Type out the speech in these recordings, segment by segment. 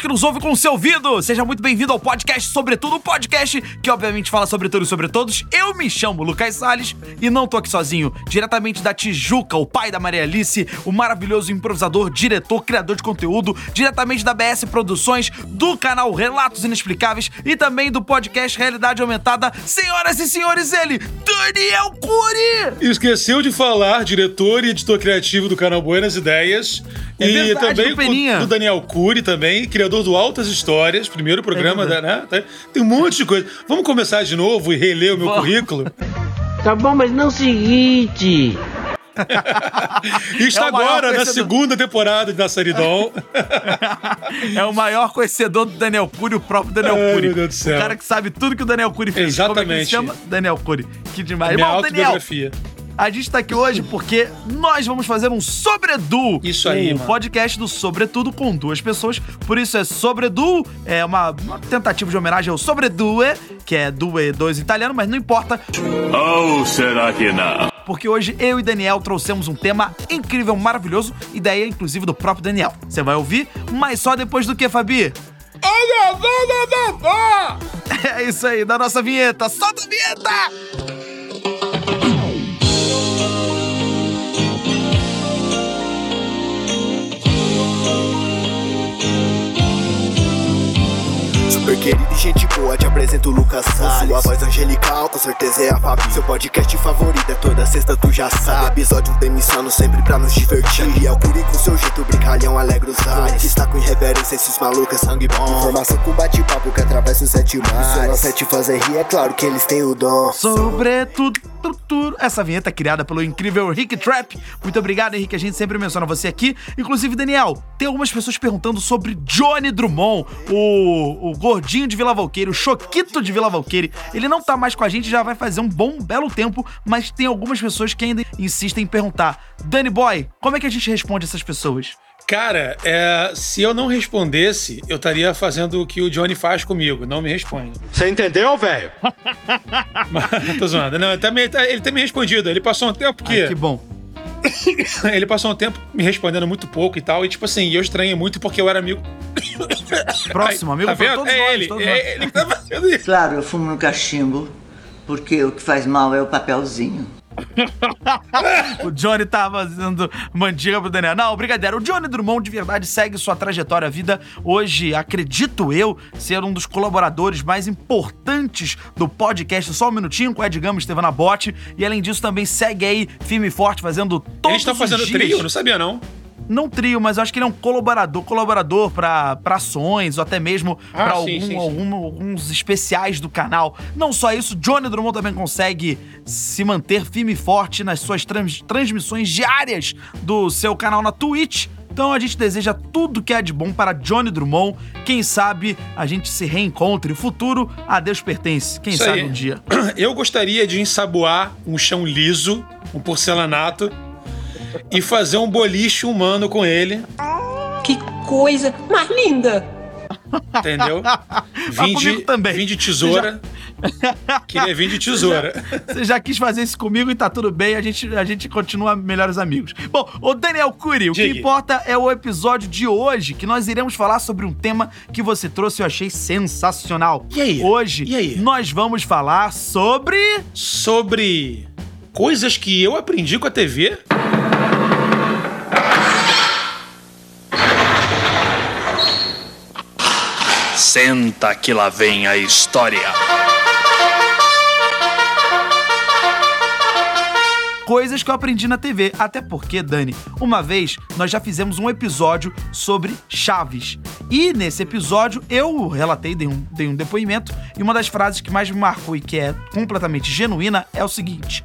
que nos ouve com o seu ouvido. Seja muito bem-vindo ao podcast Sobretudo, um podcast que obviamente fala sobre tudo e sobre todos. Eu me chamo Lucas Salles e não tô aqui sozinho. Diretamente da Tijuca, o pai da Maria Alice, o maravilhoso improvisador, diretor, criador de conteúdo, diretamente da BS Produções, do canal Relatos Inexplicáveis e também do podcast Realidade Aumentada. Senhoras e senhores, ele, Daniel Cury! Esqueceu de falar, diretor e editor criativo do canal Buenas Ideias. É e verdade, também do do Daniel Cury também, criador do Altas Histórias, primeiro programa, É da, né? Tem um monte de coisa. Vamos começar de novo e reler o meu Vamos. currículo? Tá bom, mas não o seguinte. Está É agora na conhecedor. segunda temporada de Nassaridon. É o maior conhecedor do Daniel Cury, o próprio Daniel Ai, Cury. meu Deus do cele. O cara que sabe tudo que o Daniel Cury fez. Como é que ele Exatamente. se chama? Daniel Cury. Que demais. Minha Bom, Daniel, autobiografia. A gente tá aqui hoje porque nós vamos fazer um Sobredu. Isso aí, Um mano. podcast do Sobretudo com duas pessoas. Por isso é Sobredu, é uma, uma tentativa de homenagem ao Sobredue, que é due dois italiano, mas não importa, Ou será que não? porque hoje eu e Daniel trouxemos um tema incrível, maravilhoso, ideia inclusive do próprio Daniel. Você vai ouvir, mas só depois do que, Fabi? É isso aí, da nossa vinheta. Solta a vinheta! Super querido e gente boa, te apresento o Lucas Salles. Sua voz angelical, com certeza é a Fabi. Seu podcast favorito é toda sexta, tu já sabe. Episódio demissão sempre pra nos divertir. E é o Curi com seu jeito brincalhão, alegra os ares. Está com irreverência, esses malucos é sangue bom? Informação com bate-papo que atravessa os sete mares. Se não sete fazer rir, é claro que eles têm o dom. Sobretudo, tudo, tudo. Essa vinheta é criada pelo incrível Rick Trap. Muito obrigado, Henrique. A gente sempre menciona você aqui. Inclusive, Daniel, tem algumas pessoas perguntando sobre Johnny Drummond, o, o gordinho de Vila Valqueire, o choquito de Vila Valqueire. Ele não tá mais com a gente, já vai fazer um bom, belo tempo, mas tem algumas pessoas que ainda insistem em perguntar: Danny Boy, como é que a gente responde essas pessoas? Cara, é, se eu não respondesse, eu estaria fazendo o que o Johnny faz comigo. Não me responde. Você entendeu, velho? Mas, Tô zoando. Não, ele também, ele tem me respondido. Ele passou um tempo que. Ai, que bom. Ele passou um tempo me respondendo muito pouco e tal. E, tipo assim, eu estranhei muito porque eu era amigo. Próximo, amigo tá pra vendo? todos é nós, ele. todos nós. É ele que tá fazendo isso. Claro, eu fumo no cachimbo, porque o que faz mal é o papelzinho. O Johnny tá fazendo mandiga pro Daniel. Não, brincadeira. O Johnny Drummond de verdade segue sua trajetória à vida. Hoje, acredito eu, ser um dos colaboradores mais importantes do podcast Só um Minutinho com o Ed Gama Estevana Bote. E além disso, também segue aí firme e forte, fazendo todos Ele está os fazendo dias. trio? Não sabia, não. Não trio, mas eu acho que ele é um colaborador, colaborador pra, pra ações, ou até mesmo Ah, pra sim, algum- sim, sim. algum- alguns especiais do canal. Não só isso, Johnny Drummond também consegue se manter firme e forte nas suas trans- transmissões diárias do seu canal na Twitch. Então a gente deseja tudo que é de bom para Johnny Drummond. Quem sabe a gente se reencontre. O futuro a Deus pertence. Quem Isso sabe aí. um dia. Eu gostaria de ensaboar um chão liso, um porcelanato, e fazer um boliche humano com ele, Que coisa mais linda! entendeu? Vim comigo de, também. vim de tesoura. Queria vir de tesoura. Você já quis fazer isso comigo e tá tudo bem, a gente, a gente continua melhores amigos. Bom, o Daniel Cury, o que importa é o episódio de hoje, que nós iremos falar sobre um tema que você trouxe e eu achei sensacional. E aí? Hoje, E aí? nós vamos falar sobre... Sobre coisas que eu aprendi com a TV. Senta que lá vem a história. Coisas que eu aprendi na TV. Até porque, Dani, uma vez nós já fizemos um episódio sobre Chaves. E nesse episódio eu relatei, dei um, dei um depoimento, e uma das frases que mais me marcou e que é completamente genuína é o seguinte: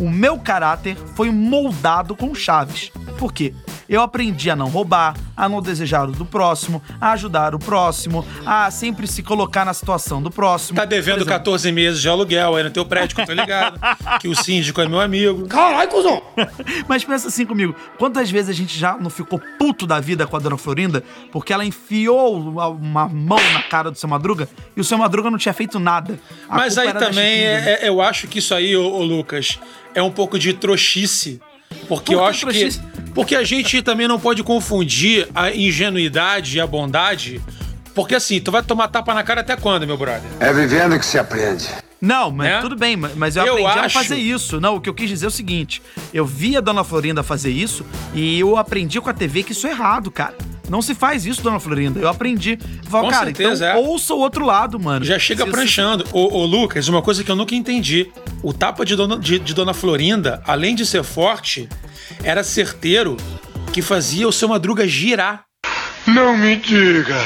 O meu caráter foi moldado com Chaves. Por quê? Eu aprendi a não roubar, a não desejar o do próximo, a ajudar o próximo, a sempre se colocar na situação do próximo. Tá devendo Por exemplo, 14 meses de aluguel aí no teu prédio, que eu tô ligado. que o síndico é meu amigo. Caralho, cuzão! Mas pensa assim comigo, quantas vezes a gente já não ficou puto da vida com a dona Florinda porque ela enfiou uma mão na cara do seu Madruga e o seu Madruga não tinha feito nada. A Mas aí também, Chiquinha. é- é- eu acho que isso aí, ô, ô, Lucas, é um pouco de trouxice. Porque Por eu acho que. Porque a gente também não pode confundir a ingenuidade e a bondade Porque assim, tu vai tomar tapa na cara até quando, meu brother? É vivendo que se aprende. Não, mas Né? tudo bem, mas- eu, Eu aprendi a acho- fazer isso. Não, o que eu quis dizer é o seguinte: eu vi a dona Florinda fazer isso e eu aprendi com a TV que isso é errado, cara. Não se faz isso, dona Florinda. Eu aprendi. Falo, Com cara, certeza, então é. ouça o outro lado, mano. Já chega Se- pranchando. Ô, ô, Lucas, uma coisa que eu nunca entendi. O tapa de dona, de, de dona Florinda, além de ser forte, era certeiro que fazia o seu Madruga girar. Não me diga.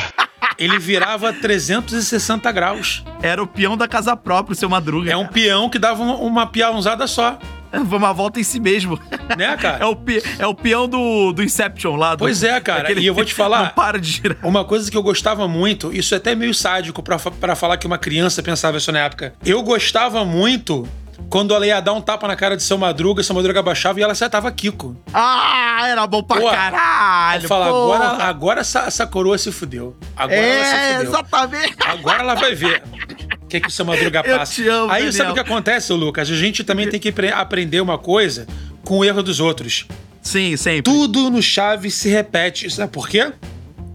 Ele virava 360 graus. Era o peão da casa própria, o seu Madruga. É um peão que dava uma, uma piãozada só. Foi uma volta em si mesmo. Né, cara? É o, é o peão do, do Inception lá. do- Pois é, cara. E eu vou te falar- Não para de girar. Uma coisa que eu gostava muito, isso é até meio sádico pra falar que uma criança pensava isso na época. Eu gostava muito quando ela ia dar um tapa na cara de seu Madruga, seu Madruga abaixava e ela acertava Kiko. Ah, era bom pra Pô, caralho. Eu falo, porra. agora, agora essa, essa coroa se fudeu. Agora ela se É, fudeu. exatamente. Agora ela vai ver o que, que o seu Madruga Eu passa. te amo, Aí Daniel. sabe o que acontece, Lucas? A gente também tem que pre- aprender uma coisa com o erro dos outros. Sim, sempre. Tudo no Chaves se repete. Sabe por quê?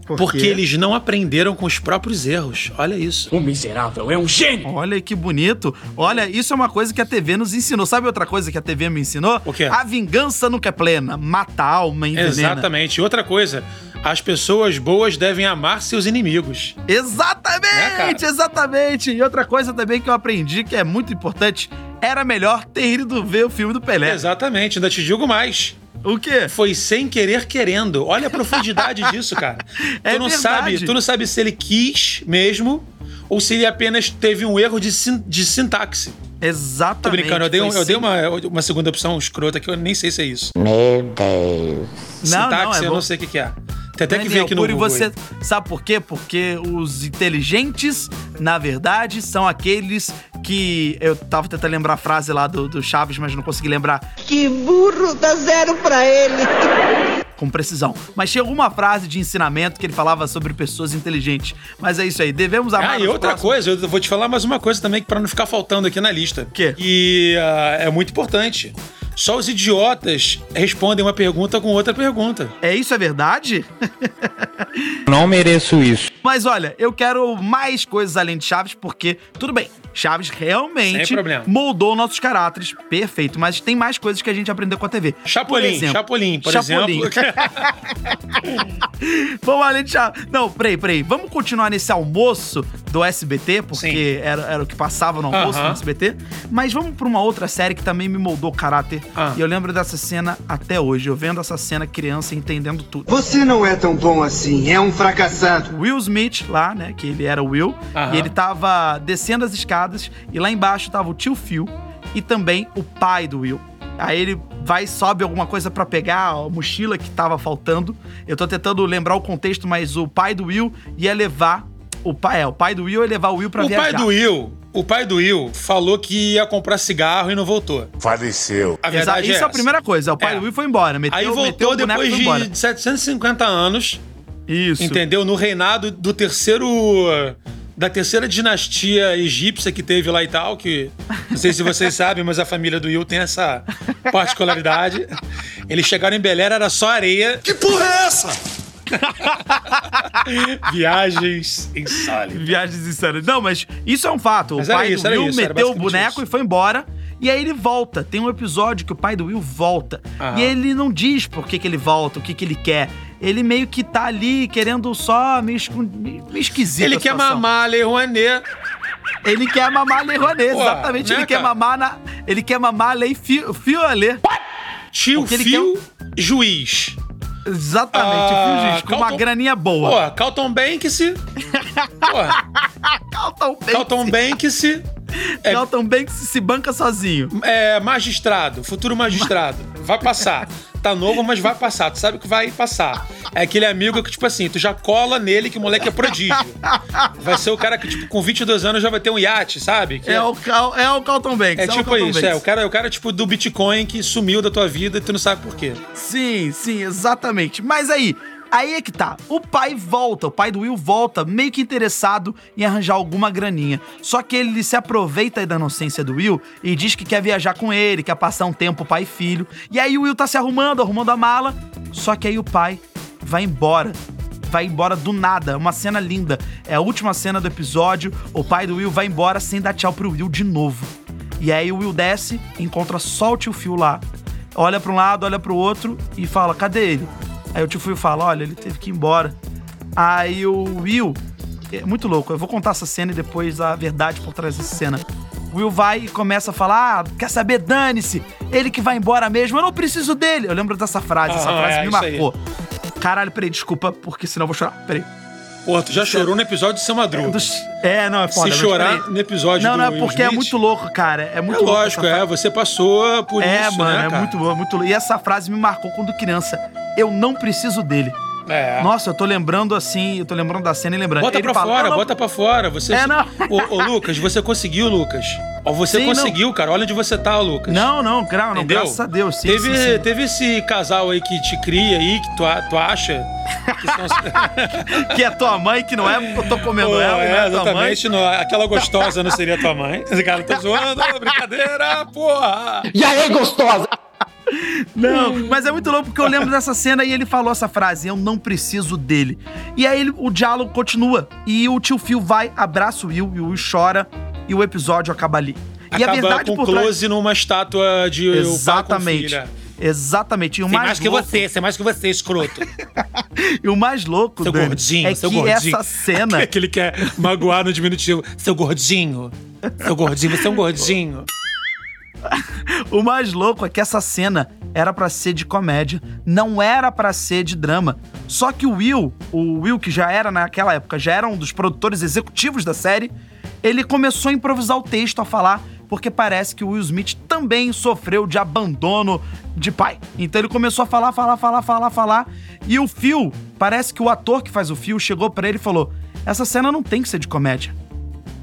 Por Porque quê? eles não aprenderam com os próprios erros. Olha isso. O miserável é um gênio. Olha que bonito. Olha, isso é uma coisa que a TV nos ensinou. Sabe outra coisa que a TV me ensinou? O quê? A vingança nunca é plena. Mata a alma, envenena. Exatamente. Outra coisa, as pessoas boas devem amar seus inimigos. Né, Exatamente, cara? exatamente. E outra coisa também que eu aprendi que é muito importante, era melhor ter ido ver o filme do Pelé. Exatamente. Ainda te digo mais. O quê? Foi sem querer querendo. Olha a profundidade disso, cara. É tu não verdade. sabe, tu não sabe se ele quis mesmo ou se ele apenas teve um erro de, sin- de sintaxe. Exatamente. Tô brincando, eu dei, um- eu dei uma, uma segunda opção escrota que eu nem sei se é isso. Meu Deus. Não, não, sintaxe é eu bom. não sei o que, que é. Tem até que ver aqui no Google. você aí. Sabe por quê? Porque os inteligentes, na verdade, são aqueles que. Eu tava tentando lembrar a frase lá do, do Chaves, mas não consegui lembrar Que burro, dá zero pra ele. com precisão. Mas tinha alguma frase de ensinamento que ele falava sobre pessoas inteligentes. Mas é isso aí, devemos amar Ah, e outra próximos- coisa, eu vou te falar mais uma coisa também, pra não ficar faltando aqui na lista. quê? E ah, é muito importante. Só os idiotas respondem uma pergunta com outra pergunta. É isso, é verdade? Não mereço isso. Mas olha, eu quero mais coisas além de Chaves, porque, tudo bem, Chaves realmente moldou nossos caráteres, perfeito, mas tem mais coisas que a gente aprendeu com a TV. Chapolin, Por exemplo, Chapolin, por Chapolin. exemplo. Vamos além de Chaves. Não, peraí, peraí. Vamos continuar nesse almoço do SBT, porque era, era o que passava no almoço Aham. do SBT. Mas vamos pra uma outra série que também me moldou o caráter. Ah. E eu lembro dessa cena até hoje. Eu vendo essa cena criança e entendendo tudo. Você não é tão bom assim, é um fracassado. Will Smith lá, né? Que ele era o Will. Aham. E ele tava descendo as escadas e lá embaixo tava o tio Phil e também o pai do Will. Aí ele vai, sobe alguma coisa pra pegar a mochila que tava faltando. Eu tô tentando lembrar o contexto, mas o pai do Will ia levar. O pai, é, o pai do Will ia levar o Will pra o viajar. pai do Will, o pai do Will falou que ia comprar cigarro e não voltou. Faleceu. A Exa- verdade Isso é é a primeira coisa. O pai É. do Will foi embora. Meteu, Aí meteu voltou e depois de 750 anos, Isso. entendeu? No reinado do terceiro. Da terceira dinastia egípcia que teve lá e tal, que não sei se vocês sabem, mas a família do Will tem essa particularidade. Eles chegaram em Belém, era só areia. Que porra é essa? Viagens insólitas. Viagens insanas. Não, mas isso é um fato. Mas o pai isso, do Will isso, meteu o boneco isso. e foi embora. E aí ele volta. Tem um episódio que o pai do Will volta. Aham. E ele não diz por que, que ele volta, o que, que ele quer. Ele meio que tá ali querendo só meio, meio esquisito. Ele quer mamar a Lei Rouanet. Ele quer mamar a Lei Rouanet, Pô, exatamente. né, ele quer cara? mamar na. Ele quer mamar a Lei Fio, Fio Alê. Tio Fio, juiz. Exatamente, Ah, Giz, com uma graninha boa. Pô, Calton Banks. Pô, Calton Banks. Calton Banks. é- Calton Banks se banca sozinho. É, magistrado, futuro magistrado. Vai passar. Tá novo, mas vai passar. Tu sabe que vai passar. É aquele amigo que, tipo assim, tu já cola nele que o moleque é prodígio. Vai ser o cara que, tipo, com 22 anos já vai ter um iate, sabe? Que É o, Cal, é o Calton Banks. é o tipo Carlton isso, Banks. é. O cara, é o cara, tipo, do Bitcoin que sumiu da tua vida e tu não sabe por quê. Sim, sim, exatamente. Mas aí, aí é que tá. O pai volta, o pai do Will volta, meio que interessado em arranjar alguma graninha. Só que ele se aproveita da inocência do Will e diz que quer viajar com ele, quer passar um tempo pai e filho. E aí o Will tá se arrumando, arrumando a mala. Só que aí o pai vai embora. vai embora do nada. Uma cena linda. É a última cena do episódio. O pai do Will vai embora sem dar tchau pro Will de novo. E aí o Will desce, encontra só o tio Phil lá. Olha pra um lado, olha pro outro e fala: cadê ele? Aí o tio Phil fala: olha, ele teve que ir embora. Aí o Will. É muito louco. Eu vou contar essa cena e depois a verdade por trás dessa cena. O Will vai e começa a falar: ah, quer saber? Dane-se! Ele que vai embora mesmo, eu não preciso dele. Eu lembro dessa frase, essa Ah, frase é, me isso aí. Caralho, peraí, desculpa, porque senão eu vou chorar. Peraí. Pô, tu já chorou no episódio de Seu Madruga. Dos- É, não, é foda. Se chorar no episódio Não, do não, é porque é Smith, muito louco, cara. É É muito louco. lógico, é. Você passou por É, isso, mano, né, é cara? muito louco, muito louco. E essa frase me marcou quando criança. Eu não preciso dele. É. Nossa, eu tô lembrando assim, eu tô lembrando da cena e lembrando. Bota Ele pra fala, fora, "Eu não- bota pra fora. Você... É, não. Ô, ô, Lucas, você conseguiu, Lucas. Ó, você Sim, não. conseguiu, cara. Olha onde você tá, Lucas. Não, não, gra- não, Entendeu? graças a Deus. Sim, teve, sim, sim. teve esse casal aí que te cria aí, que tu, tu acha que são... Que é tua mãe, que não é porque eu tô comendo Pô, ela, e não é, é tua mãe. exatamente. Não, aquela gostosa não seria tua mãe. Esse cara tá zoando, brincadeira, porra. E aí, gostosa? Não, mas é muito louco porque eu lembro dessa cena e ele falou essa frase: Eu não preciso dele. E aí ele- o diálogo continua. E o tio Phil vai, abraça o Will, e o Will chora, e o episódio acaba ali. e a Acaba verdade com por trás. close numa estátua de Exatamente. Exatamente. E o mais, mais que louco, você, sei mais que você, escroto. E o mais louco, Seu Dani, gordinho, é seu que gordinho. essa cena. que ele quer magoar no diminutivo. Seu gordinho. Seu gordinho, você é um gordinho. O mais louco é que essa cena era pra ser de comédia, não era pra ser de drama. Só que o Will, o Will que já era naquela época, já era um dos produtores executivos da série, ele começou a improvisar o texto, a falar, porque parece que o Will Smith também sofreu de abandono de pai. Então ele começou a falar, falar, falar, falar, falar, e o Phil, parece que o ator que faz o Phil chegou pra ele e falou: "Essa cena não tem que ser de comédia".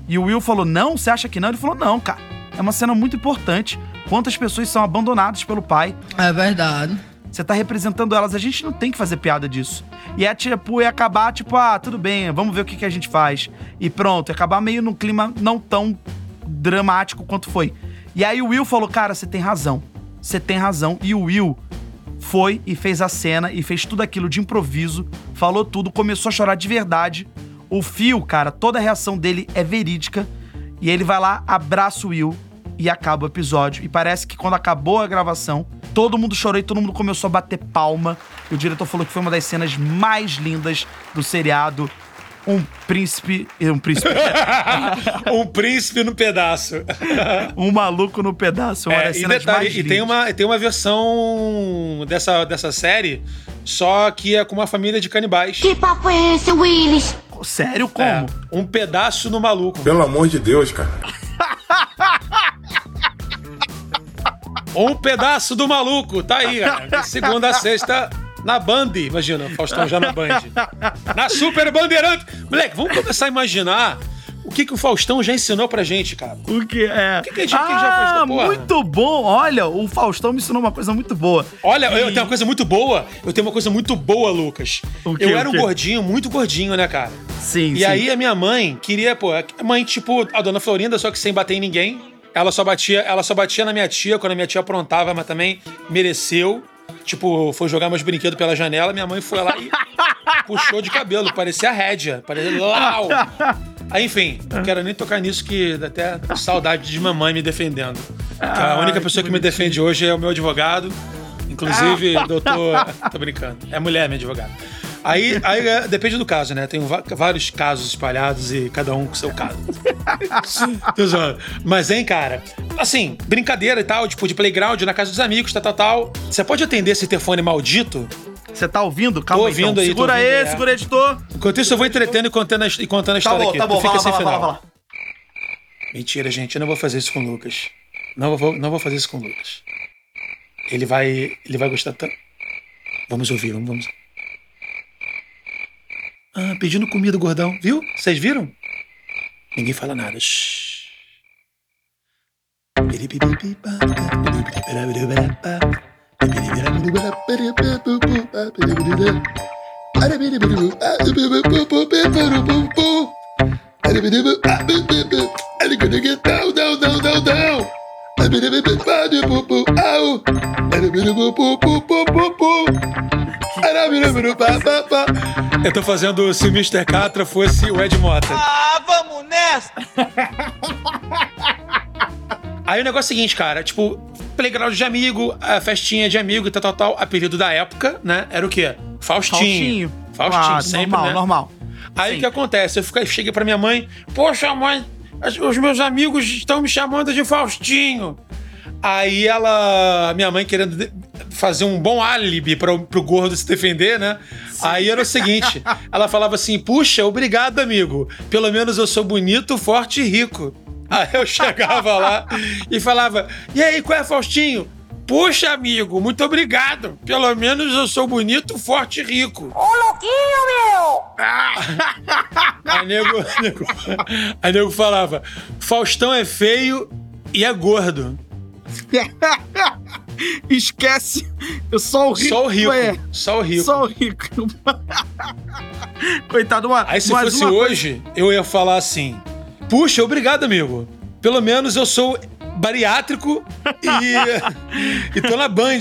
E o Will falou: Não, você acha que não? Ele falou: Não, cara. É uma cena muito importante. Quantas pessoas são abandonadas pelo pai? É verdade. Você tá representando elas. A gente não tem que fazer piada disso. E é tipo, ia acabar, tipo, ah, tudo bem, vamos ver o que, que a gente faz. E pronto, ia acabar meio num clima não tão dramático quanto foi. E aí o Will falou: Cara, você tem razão. Você tem razão. E o Will foi e fez a cena e fez tudo aquilo de improviso, falou tudo, começou a chorar de verdade. O Phil, cara, toda a reação dele é verídica. E ele vai lá, abraça o Will e acaba o episódio. E parece que quando acabou a gravação, todo mundo chorou e todo mundo começou a bater palma. E o diretor falou que foi uma das cenas mais lindas do seriado. Um príncipe. Um príncipe. um príncipe no pedaço. um maluco no pedaço. Uma É, das e cenas detalhe, mais e tem uma, tem uma versão dessa, dessa série, só que é com uma família de canibais. Que papo é esse, Willis? Sério? Como? É, um pedaço no maluco. Pelo amor de Deus, cara. Um pedaço do maluco, tá aí, cara. De segunda a sexta na Band. Imagina, o Faustão já na Band. Na Super Bandeirante. Moleque, vamos começar a imaginar o que, que o Faustão já ensinou pra gente, cara. O que é? O que, que a gente, que já fez da Ah, porra? muito bom. Olha, o Faustão me ensinou uma coisa muito boa. Olha, eu tenho uma coisa muito boa. Eu tenho uma coisa muito boa, Lucas. Eu era um gordinho, muito gordinho, né, cara? Sim, E sim. aí a minha mãe queria, pô, a mãe tipo a dona Florinda, só que sem bater em ninguém. Ela só batia, ela só batia na minha tia quando a minha tia aprontava, mas também mereceu. Tipo, foi jogar meus brinquedos pela janela, minha mãe foi lá e puxou de cabelo, parecia a rédea, parecia Lau! Aí, enfim, não quero nem tocar nisso que dá até saudade de mamãe me defendendo. Que a única que pessoa que me defende hoje é o meu advogado. Inclusive, doutor. Tô brincando. É mulher, minha advogada. Aí, aí é, depende do caso, né? Tem vários casos espalhados e cada um com seu caso. Mas, hein, cara? Assim, brincadeira e tal, tipo, de playground, na casa dos amigos, tal, tal, tal. Você pode atender esse telefone maldito? Você tá ouvindo? Calma Tô aí, então. ouvindo aí, tô Segura aí, aí, é. segura aí, editor. Enquanto isso, eu vou entretendo e contando a, e contando a Tá história bom, aqui. tá bom. Tu fica Fala, sem fala, final. Mentira, gente, eu não vou fazer isso com o Lucas. Não vou, não vou fazer isso com o Lucas. Ele vai, ele vai gostar tanto. Vamos ouvir, vamos. vamos. Ah, pedindo comida, gordão. Viu? Vocês viram? Ninguém fala nada. Shhh. I'm Eu tô fazendo se o Mr. Catra fosse o Ed Mota. Ah, vamos nessa! Aí o negócio é o seguinte, cara, tipo, playground de amigo, a festinha de amigo e tal, tal, tal. Apelido da época, né? Era o quê? Faustinho. Faustinho. Faustinho, Ah, sempre, normal, né? normal. Aí o que acontece? Eu fiquei, cheguei pra minha mãe, poxa, mãe, os meus amigos estão me chamando de Faustinho. Aí ela, minha mãe querendo fazer um bom álibi para pro gordo se defender, né? Aí era o seguinte, ela falava assim: "Puxa, obrigado, amigo. Pelo menos eu sou bonito, forte e rico". Aí eu chegava lá e falava: "E aí, qual é, Faustinho?" Puxa, amigo, muito obrigado. Pelo menos eu sou bonito, forte e rico. Ô, louquinho, meu! Aí nego, nego, aí nego falava: Faustão é feio e é gordo. Esquece. Eu sou o rico. Só o rico. é. Só o rico. Só o rico. Coitado, uma, Aí se fosse uma coisa- hoje, eu ia falar assim: Puxa, obrigado, amigo. Pelo menos eu sou bariátrico e, e tô na Band.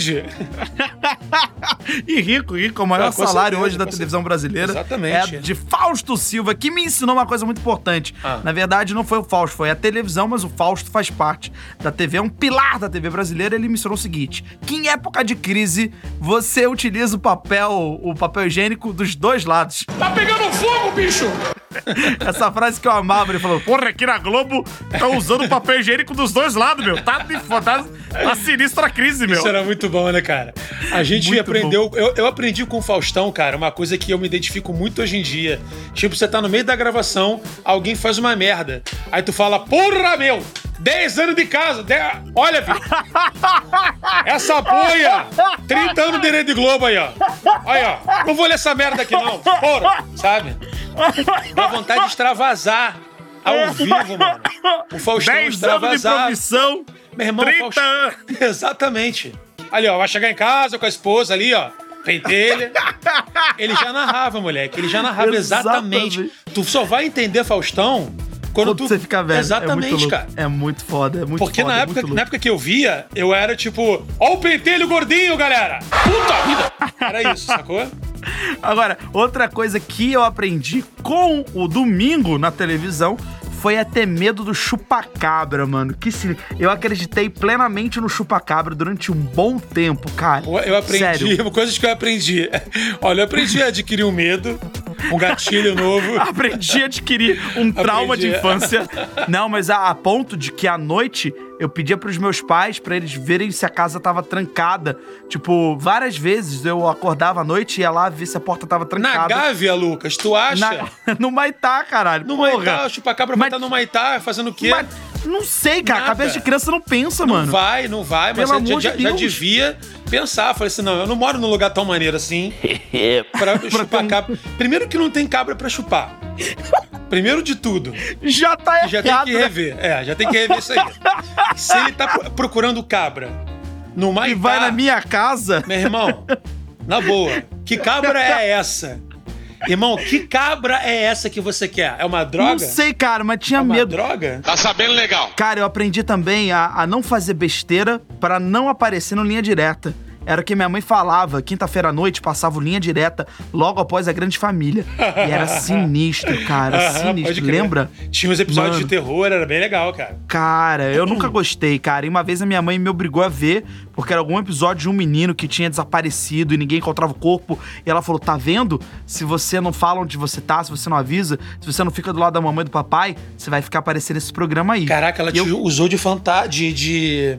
E rico, rico, é o maior Ah, salário certeza, hoje da televisão brasileira. Exatamente. É de Fausto Silva, que me ensinou uma coisa muito importante. Ah. Na verdade, não foi o Fausto, foi a televisão, mas o Fausto faz parte da TV, é um pilar da TV brasileira. Ele me ensinou o seguinte: que em época de crise, você utiliza o papel, o papel higiênico dos dois lados. Tá pegando fogo, bicho! Essa frase que eu amava, ele falou: Porra, aqui na Globo tá usando o papel higiênico dos dois lados, meu. Tá, de tá, tá sinistra crise, meu. Isso era muito bom, né, cara? A gente Muito aprendeu. Eu, eu aprendi com o Faustão, cara, uma coisa que eu me identifico muito hoje em dia. Tipo, você tá no meio da gravação, alguém faz uma merda. Aí tu fala, porra, meu! 10 anos de casa! de- Olha, filho! Essa boia! 30 anos de Rede Globo aí, ó! Aí, ó! Não vou ler essa merda aqui, não! Porra! Sabe? Dá vontade de extravasar ao vivo, mano. O Faustão 10 anos de extravasar. profissão. Meu irmão, 30 Faustão- Exatamente. Ali, ó, vai chegar em casa com a esposa ali, ó. Pentelha. Ele já narrava, moleque. Ele já narrava exatamente. Exatamente. Tu só vai entender Faustão quando, tu você fica velho. Exatamente, é muito louco. cara. É muito foda, é muito Porque foda. na, é época, muito na época que eu via, eu era tipo, ó o pentelho gordinho, galera! Puta vida! Era isso, sacou? Agora, outra coisa que eu aprendi com o domingo na televisão foi a ter medo do chupacabra, mano. Que se... Eu acreditei plenamente no chupacabra durante um bom tempo, cara. Eu- aprendi Sério. coisas que eu aprendi. Olha, eu aprendi a adquirir um medo, um gatilho novo. Aprendi a adquirir um trauma de Aprendi. infância. Não, mas a, a ponto de que à noite eu pedia pros meus pais pra eles verem se a casa tava trancada. Tipo, várias vezes eu acordava à noite e ia lá ver se a porta tava Na trancada. Gávea, Lucas, tu acha? Na- no Maitá, caralho. No porra. Maitá, o chupacabra vai Mas- estar no Maitá fazendo o quê? Mas não sei, cara. Nada. Cabeça de criança não pensa, Não mano. vai, não vai, mas Pelo eu já, amor de já- já devia pensar. Falei assim: não, eu não moro num lugar tão maneiro assim pra chupar cabra. Primeiro que não tem cabra pra chupar. Primeiro de tudo. Já tá Já tem errado. que né? rever. É, já tem que rever isso aí. Se ele tá pro- procurando cabra no E Maitá, vai na minha casa. meu irmão, na boa, que cabra é essa? Irmão, que cabra é essa que você quer? É uma droga? Não sei, cara, mas tinha É uma medo. droga? Tá sabendo legal. Cara, eu aprendi também a, a não fazer besteira pra não aparecer no linha direta. Era o que minha mãe falava. Quinta-feira à noite passava linha direta logo após a grande família. E era sinistro, cara. Sinistro. Lembra? Tinha uns episódios Mano. de terror, era bem legal, cara. Cara, eu nunca gostei, cara. E uma vez a minha mãe me obrigou a ver, porque era algum episódio de um menino que tinha desaparecido e ninguém encontrava o corpo. E ela falou: tá vendo? Se você não fala onde você tá, se você não avisa, se você não fica do lado da mamãe e do papai, você vai ficar aparecendo nesse programa aí. Caraca, ela E eu- te usou de fantasma. De, de.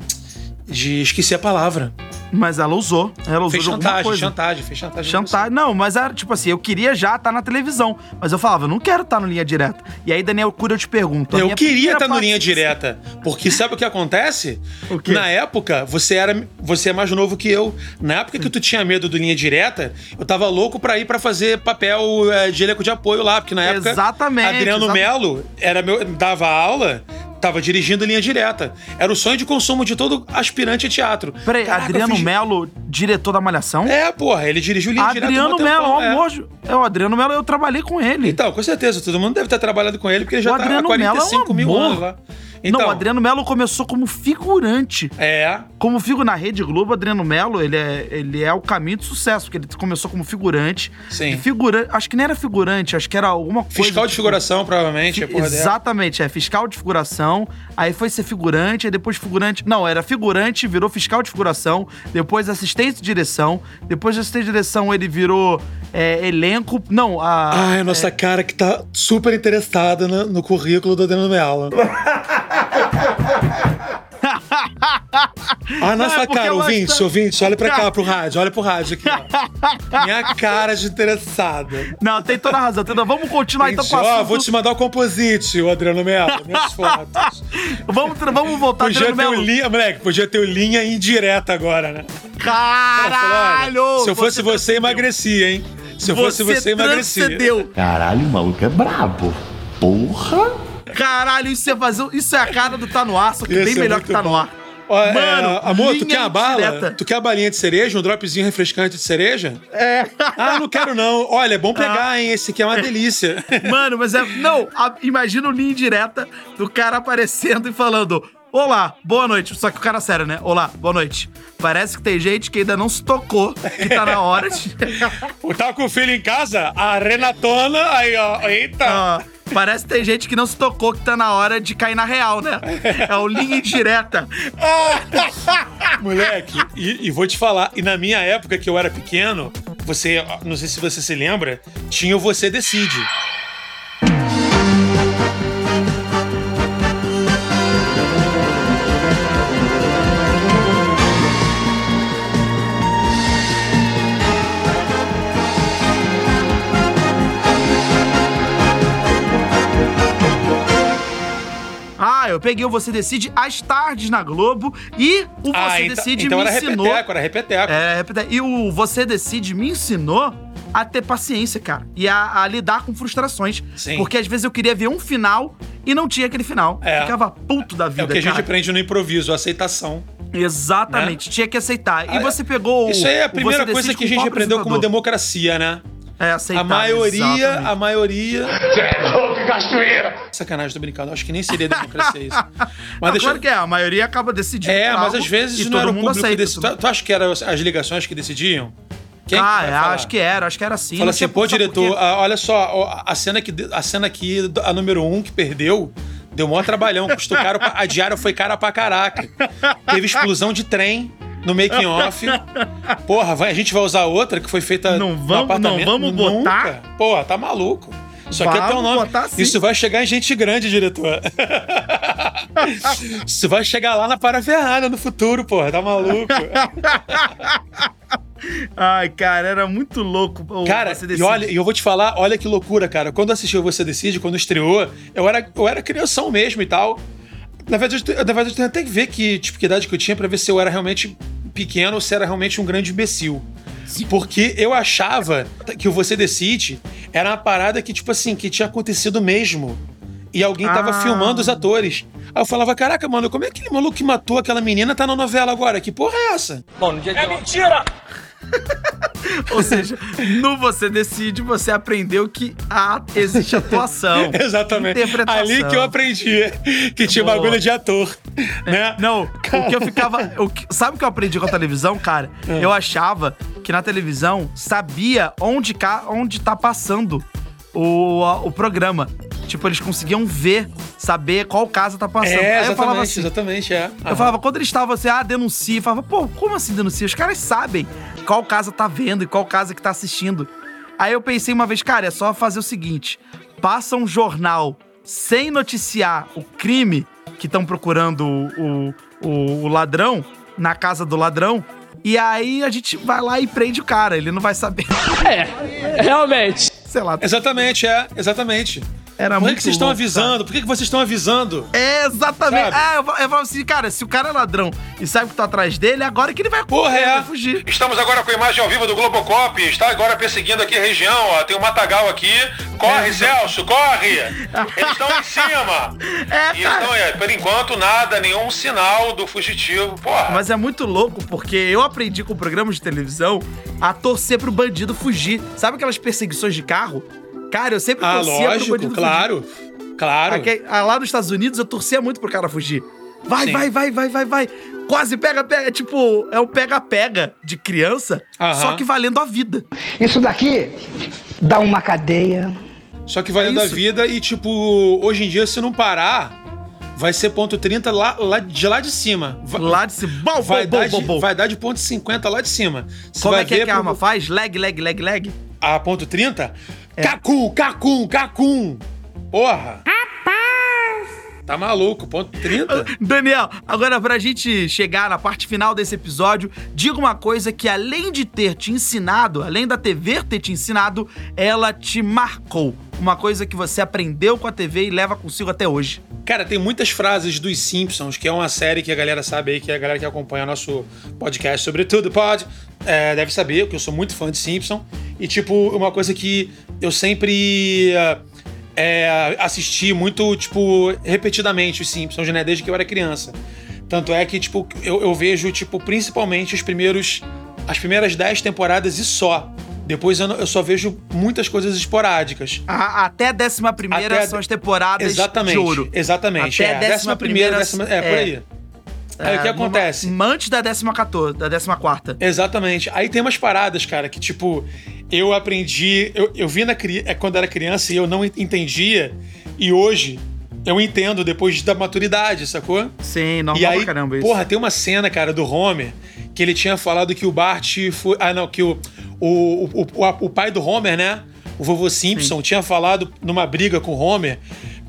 De. esqueci a palavra. Mas ela usou. Ela usou Fez de chantagem, coisa. chantagem, fez chantagem. Chantagem. Não, mas era tipo assim, eu queria já estar na televisão. Mas eu falava, eu não quero estar no linha direta. E aí, Daniel Cura, eu te pergunto. Eu queria estar no linha direta. Porque sabe o que acontece? O quê? Na época, você era. Você é mais novo que eu. Na época que tu tinha medo do linha direta, eu tava louco pra ir pra fazer papel eh, de elenco de apoio lá. Porque na época. Exatamente, Adriano exa- Melo era meu, dava aula. Tava dirigindo linha direta. Era o sonho de consumo de todo aspirante a teatro. Peraí, Caraca, Adriano fiz- Melo, diretor da Malhação? É, porra, ele dirigiu linha direta. Adriano um tempão, Melo, ó, é. amor. É o Adriano Melo, eu trabalhei com ele. Então, com certeza, todo mundo deve ter trabalhado com ele, porque ele já O tá há Adriano Melo é um 45 mil amor. anos lá. Então. Não, o Adriano Melo começou como figurante. É. Como figo na Rede Globo, Adriano Melo, ele é, ele é o caminho de sucesso, porque ele começou como figurante. Sim. Figurante, acho que nem era figurante, acho que era alguma coisa. Fiscal de figuração, provavelmente. porra dela. Exatamente, é fiscal de figuração, aí foi ser figurante, aí depois figurante. Não, era figurante, virou fiscal de figuração, depois assistente de direção, depois de assistente de direção ele virou é, elenco. Não, a. Ai, a nossa cara que tá super interessada no, no currículo do Adriano Melo. A Não, nossa é cara, ouvinte, está- ouvinte, olha pra cá, pro rádio, olha pro rádio aqui, ó. Minha cara de interessada. Não, tem toda a razão. Toda- Vamos continuar então com Ó, assunto. vou te mandar o composite, o Adriano Melo, minhas fotos. Vamos, tra- vamos voltar, Podia Adriano ter o Melo. linha, moleque, podia ter o linha indireta agora, né? Caralho! Se eu fosse você, emagrecia, hein? Se eu fosse você, emagrecia. Caralho, o maluco é brabo. Porra! Caralho, isso é, fazer, isso é a cara do Tá No Ar, só que Esse bem é melhor que Tá No bom. Ar. Ó, é, Mano, amor, tu quer a bala? indireta. Tu quer a balinha de cereja? Um dropzinho refrescante de cereja? É. Ah, não quero não. Olha, é bom pegar, hein? Esse aqui é uma delícia. Mano, mas é. Não, a- imagina o linha indireta do cara aparecendo e falando. Olá, boa noite. Só que o cara sério, né? Olá, boa noite. Parece que tem gente que ainda não se tocou, que tá na hora de. tá com o filho em casa? A Renatona, aí, ó. Eita! Ah, parece que tem gente que não se tocou, que tá na hora de cair na real, né? É o linha indireta. Moleque, e, e vou te falar, e na minha época que eu era pequeno, você, não sei se você se lembra, tinha o Você Decide. Ah, eu peguei o Você Decide às tardes na Globo e o Você ah, então, Decide então me era ensinou. repeteco, era repeteco. É, repete- e o Você Decide me ensinou a ter paciência, cara. E a, a lidar com frustrações. Sim. Porque às vezes eu queria ver um final e não tinha aquele final. É. Ficava puto da vida, É o que a gente cara. aprende no improviso, a aceitação. Exatamente, tinha que aceitar. E Ah, você pegou Isso aí é a primeira coisa que a gente aprendeu como democracia, né? É, aceitar. A maioria, exatamente. a maioria. Sacanagem, tô brincando. Acho que nem seria democracia isso. Mas Não, deixa claro que é, a maioria acaba decidindo. É, mas às vezes não todo era o mundo público que aceita. decidia. Tu, tu acha que eram as ligações que decidiam? Quem que ah, vai é, acho que era, acho que era assim. Fala assim, pô, diretor, quê? ah, olha só, a cena aqui, a cena aqui, a número um que perdeu, deu maior trabalhão, custou caro, pra- a diária foi cara pra caraca. Teve explosão de trem no making off. Porra, vai, a gente vai usar outra que foi feita Não no vamos- apartamento. não vamos Nunca. botar? Porra, tá maluco. Isso aqui é teu nome. botar. Isso vai chegar em gente grande, diretor. Isso vai chegar lá na paraferrada no futuro, porra, tá maluco. Ai, cara, era muito louco. Cara, Você e olha, eu vou te falar, olha que loucura, cara. Quando eu assisti o Você Decide, quando estreou, eu era, eu era crianção mesmo e tal. Na verdade, eu, na verdade, eu tenho até que ver que, tipo, que idade que eu tinha pra ver se eu era realmente pequeno ou se era realmente um grande imbecil. Porque eu achava que o Você Decide era uma parada que, tipo assim, que tinha acontecido mesmo. E alguém tava Ah. filmando os atores. Aí eu falava, caraca, mano, como é que aquele maluco que matou aquela menina tá na novela agora? Que porra é essa? É mentira! Ou seja, no Você Decide, você aprendeu que há, existe atuação. Exatamente. Ali que eu aprendi que tinha Boa. bagulho de ator. Né? Não, o que eu ficava. o que- sabe o que eu aprendi com a televisão, cara? É. Eu achava que na televisão sabia onde, onde tá passando o, o programa. Tipo, eles conseguiam ver, saber qual casa tá passando. É, Aí eu falava exatamente, assim. exatamente, é. Eu falava, quando eles estavam assim, ah, denuncia. Eu falava, pô, como assim denuncia? Os caras sabem qual casa tá vendo e qual casa que tá assistindo. Aí eu pensei uma vez, cara, é só fazer o seguinte: passa um jornal sem noticiar o crime que estão procurando o, o, o ladrão na casa do ladrão. E aí a gente vai lá e prende o cara, ele não vai saber. É, realmente. Sei lá. Exatamente, é, exatamente. Era Por que, muito que vocês estão avisando? Por que, que vocês estão avisando? É, exatamente. Sabe? Ah, eu, eu falo assim, cara, se o cara é ladrão e sabe que tá atrás dele, agora que ele vai Porra, correr, é. vai fugir. Estamos agora com a imagem ao vivo do Globocop. Está agora perseguindo aqui a região. Ó. Tem um matagal aqui. Corre, É. Celso, corre! Eles estão em cima. É, E cara. estão, é, por enquanto, nada, nenhum sinal do fugitivo. Porra. Mas é muito louco, porque eu aprendi com programas de televisão a torcer pro bandido fugir. Sabe aquelas perseguições de carro? Cara, eu sempre Ah, torcia pro lógico, bandido claro. fugir. Claro. Aqui- ah, lá nos Estados Unidos eu torcia muito pro cara fugir. Vai, Sim. vai, vai, vai, vai, vai. Quase pega, pega. É tipo, é o pega-pega de criança, Aham. só que valendo a vida. Isso daqui dá uma cadeia. Só que valendo É a vida e, tipo, hoje em dia, se não parar, vai ser ponto 30 lá, lá, de lá de cima. Vai, Lá de cima. Bom, vai, bom, dar bom, de, bom. vai dar de ponto 50 lá de cima. Você Como vai é que é que a pro- arma faz? Leg, leg, leg, leg? A ponto 30? É. Cacum, cacum, cacum. Porra. Tá maluco, ponto 30? Daniel, agora pra gente chegar na parte final desse episódio, diga uma coisa que além de ter te ensinado, além da TV ter te ensinado, ela te marcou. Uma coisa que você aprendeu com a TV e leva consigo até hoje. Cara, tem muitas frases dos Simpsons, que é uma série que a galera sabe aí, que a galera que acompanha nosso podcast sobre tudo pode, é, deve saber, que eu sou muito fã de Simpson. E, tipo, uma coisa que eu sempre é, é, assisti muito, tipo, repetidamente os Simpsons, né? Desde que eu era criança. Tanto é que, tipo, eu, eu vejo, tipo, principalmente os primeiros. As primeiras 10 temporadas e só. Depois eu, eu só vejo muitas coisas esporádicas. A- até a décima primeira Até a- são as temporadas Exatamente. de ouro. Exatamente. Até é, a décima primeira, décima, é, por aí. Aí o que É, acontece? numa- Antes da décima 14, da décima quarta. Exatamente. Aí tem umas paradas, cara, que tipo, eu aprendi. Eu, eu vi na, é, quando era criança e eu não en- entendia. E hoje eu entendo depois da maturidade, sacou? Sim, normal E aí, pra caramba isso. porra, tem uma cena, cara, do Homer que ele tinha falado que o Bart foi. Ah, não, que o, o, o, o, o pai do Homer, né? O vovô Simpson tinha falado numa briga com o Homer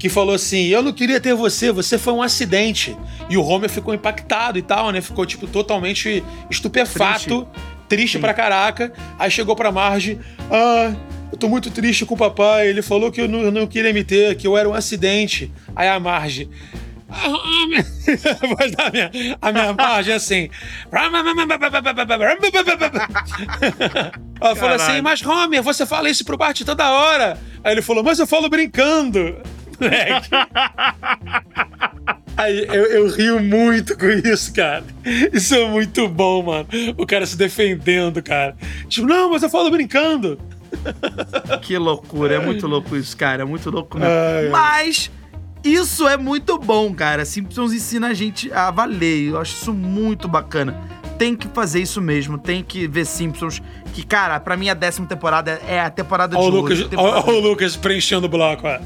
que falou assim: Eu não queria ter você, você foi um acidente. E o Homer ficou impactado e tal, né? Ficou, tipo, totalmente estupefato, triste, pra caraca. Aí chegou pra Marge: Ah, eu tô muito triste com o papai. Ele falou que eu não, não queria me ter, que eu era um acidente. Aí a Marge. A minha, a minha margem é assim. Ela falou assim, mas Homer, você fala isso pro Bart toda hora. Aí ele falou, mas eu falo brincando. Moleque. Aí eu, eu rio muito com isso, cara. Isso é muito bom, mano. O cara se defendendo, cara. Tipo, não, mas eu falo brincando. Que loucura, é muito louco isso, cara. É muito louco mesmo. Ai, ai. Mas isso é muito bom, cara. Simpsons ensina a gente a valer. Eu acho isso muito bacana. Tem que fazer isso mesmo. Tem que ver Simpsons. Que, cara, pra mim a décima temporada é a temporada Ó o de. Lucas, Temporada- ó, ó o Lucas preenchendo o bloco, ó.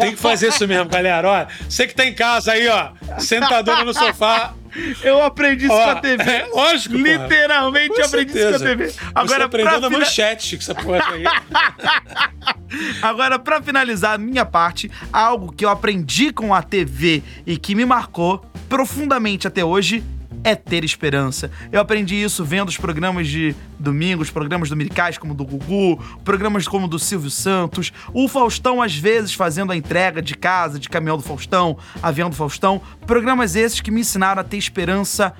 Tem que fazer isso mesmo, galera. Ó, você que tá em casa aí, ó, sentadona no sofá. Eu aprendi isso com a TV. é, lógico, porra. Literalmente eu aprendi isso com a. TV. Você Agora, aprendeu pra na fina- manchete que essa porra aí. Agora, pra finalizar a minha parte, algo que eu aprendi com a TV e que me marcou profundamente até hoje é ter esperança. Eu aprendi isso vendo os programas de domingo, os programas dominicais como o do Gugu, programas como o do Silvio Santos, o Faustão às vezes fazendo a entrega de casa, de caminhão do Faustão, avião do Faustão, programas esses que me ensinaram a ter esperança,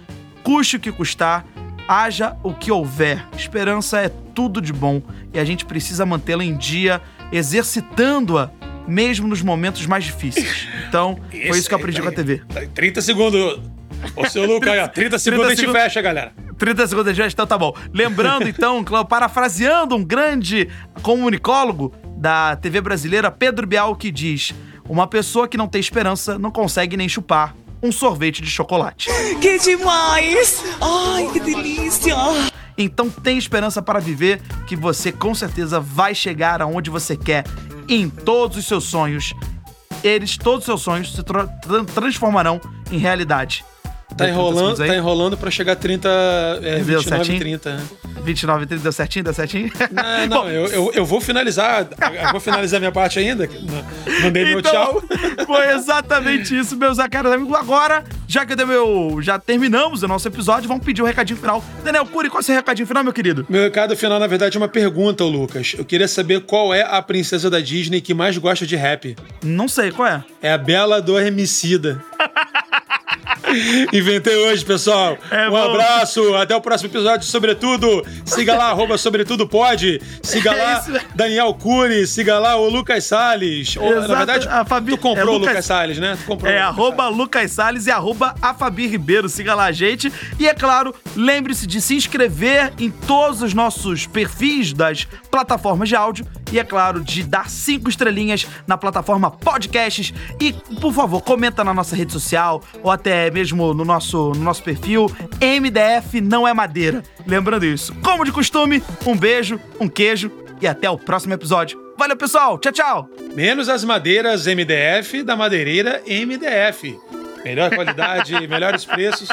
custe o que custar, haja o que houver. Esperança é tudo de bom e a gente precisa mantê-la em dia, exercitando-a mesmo nos momentos mais difíceis. Então, foi isso que eu aprendi com a TV. 30 segundos. Ô, seu Lucas, aí, ó. 30 segundos a gente segundos. fecha, galera. 30 segundos de então tá bom. Lembrando, então, Cláudio, parafraseando um grande comunicólogo da TV brasileira, Pedro Bial, que diz: Uma pessoa que não tem esperança não consegue nem chupar um sorvete de chocolate. Que demais! Ai, que delícia! Então tem esperança para viver que você com certeza vai chegar aonde você quer em todos os seus sonhos. Eles, todos os seus sonhos, se tra- transformarão em realidade. Tá Deu 30 enrolando, tá enrolando pra chegar a 30, é, Deu 29 certinho? e 30. né? 29 30, deu certinho? Deu certinho? Não, não, eu, eu, eu vou finalizar. Eu vou finalizar minha parte ainda. Mandei meu tchau. Então, foi exatamente isso, meus caros amigos. Agora, já que eu meu, já terminamos o nosso episódio, vamos pedir o recadinho final. Daniel Cury, qual é o seu recadinho final, meu querido? Meu recado final, na verdade, é uma pergunta, Lucas. Eu queria saber qual é a princesa da Disney que mais gosta de rap. Não sei, qual é? É a Bela Adormecida. Inventei hoje, pessoal. É um bom. abraço, até o próximo episódio Sobretudo. Siga lá, arroba Sobretudo Pode. Siga É lá. Daniel Cury. Siga lá, o Lucas Salles. Ou, na verdade, a Fabi- tu comprou é o Lucas- Lucas Salles, né? Tu comprou É arroba Lucas Salles e arroba a Fabi Ribeiro. Siga lá a gente. E é claro, lembre-se de se inscrever em todos os nossos perfis das plataformas de áudio e, é claro, de dar cinco estrelinhas na plataforma Podcasts. E, por favor, comenta na nossa rede social ou até mesmo no nosso, no nosso perfil. MDF não é madeira. Lembrando isso. Como de costume, um beijo, um queijo e até o próximo episódio. Valeu, pessoal. Tchau, tchau. Menos as madeiras MDF da madeireira MDF. Melhor qualidade, melhores preços.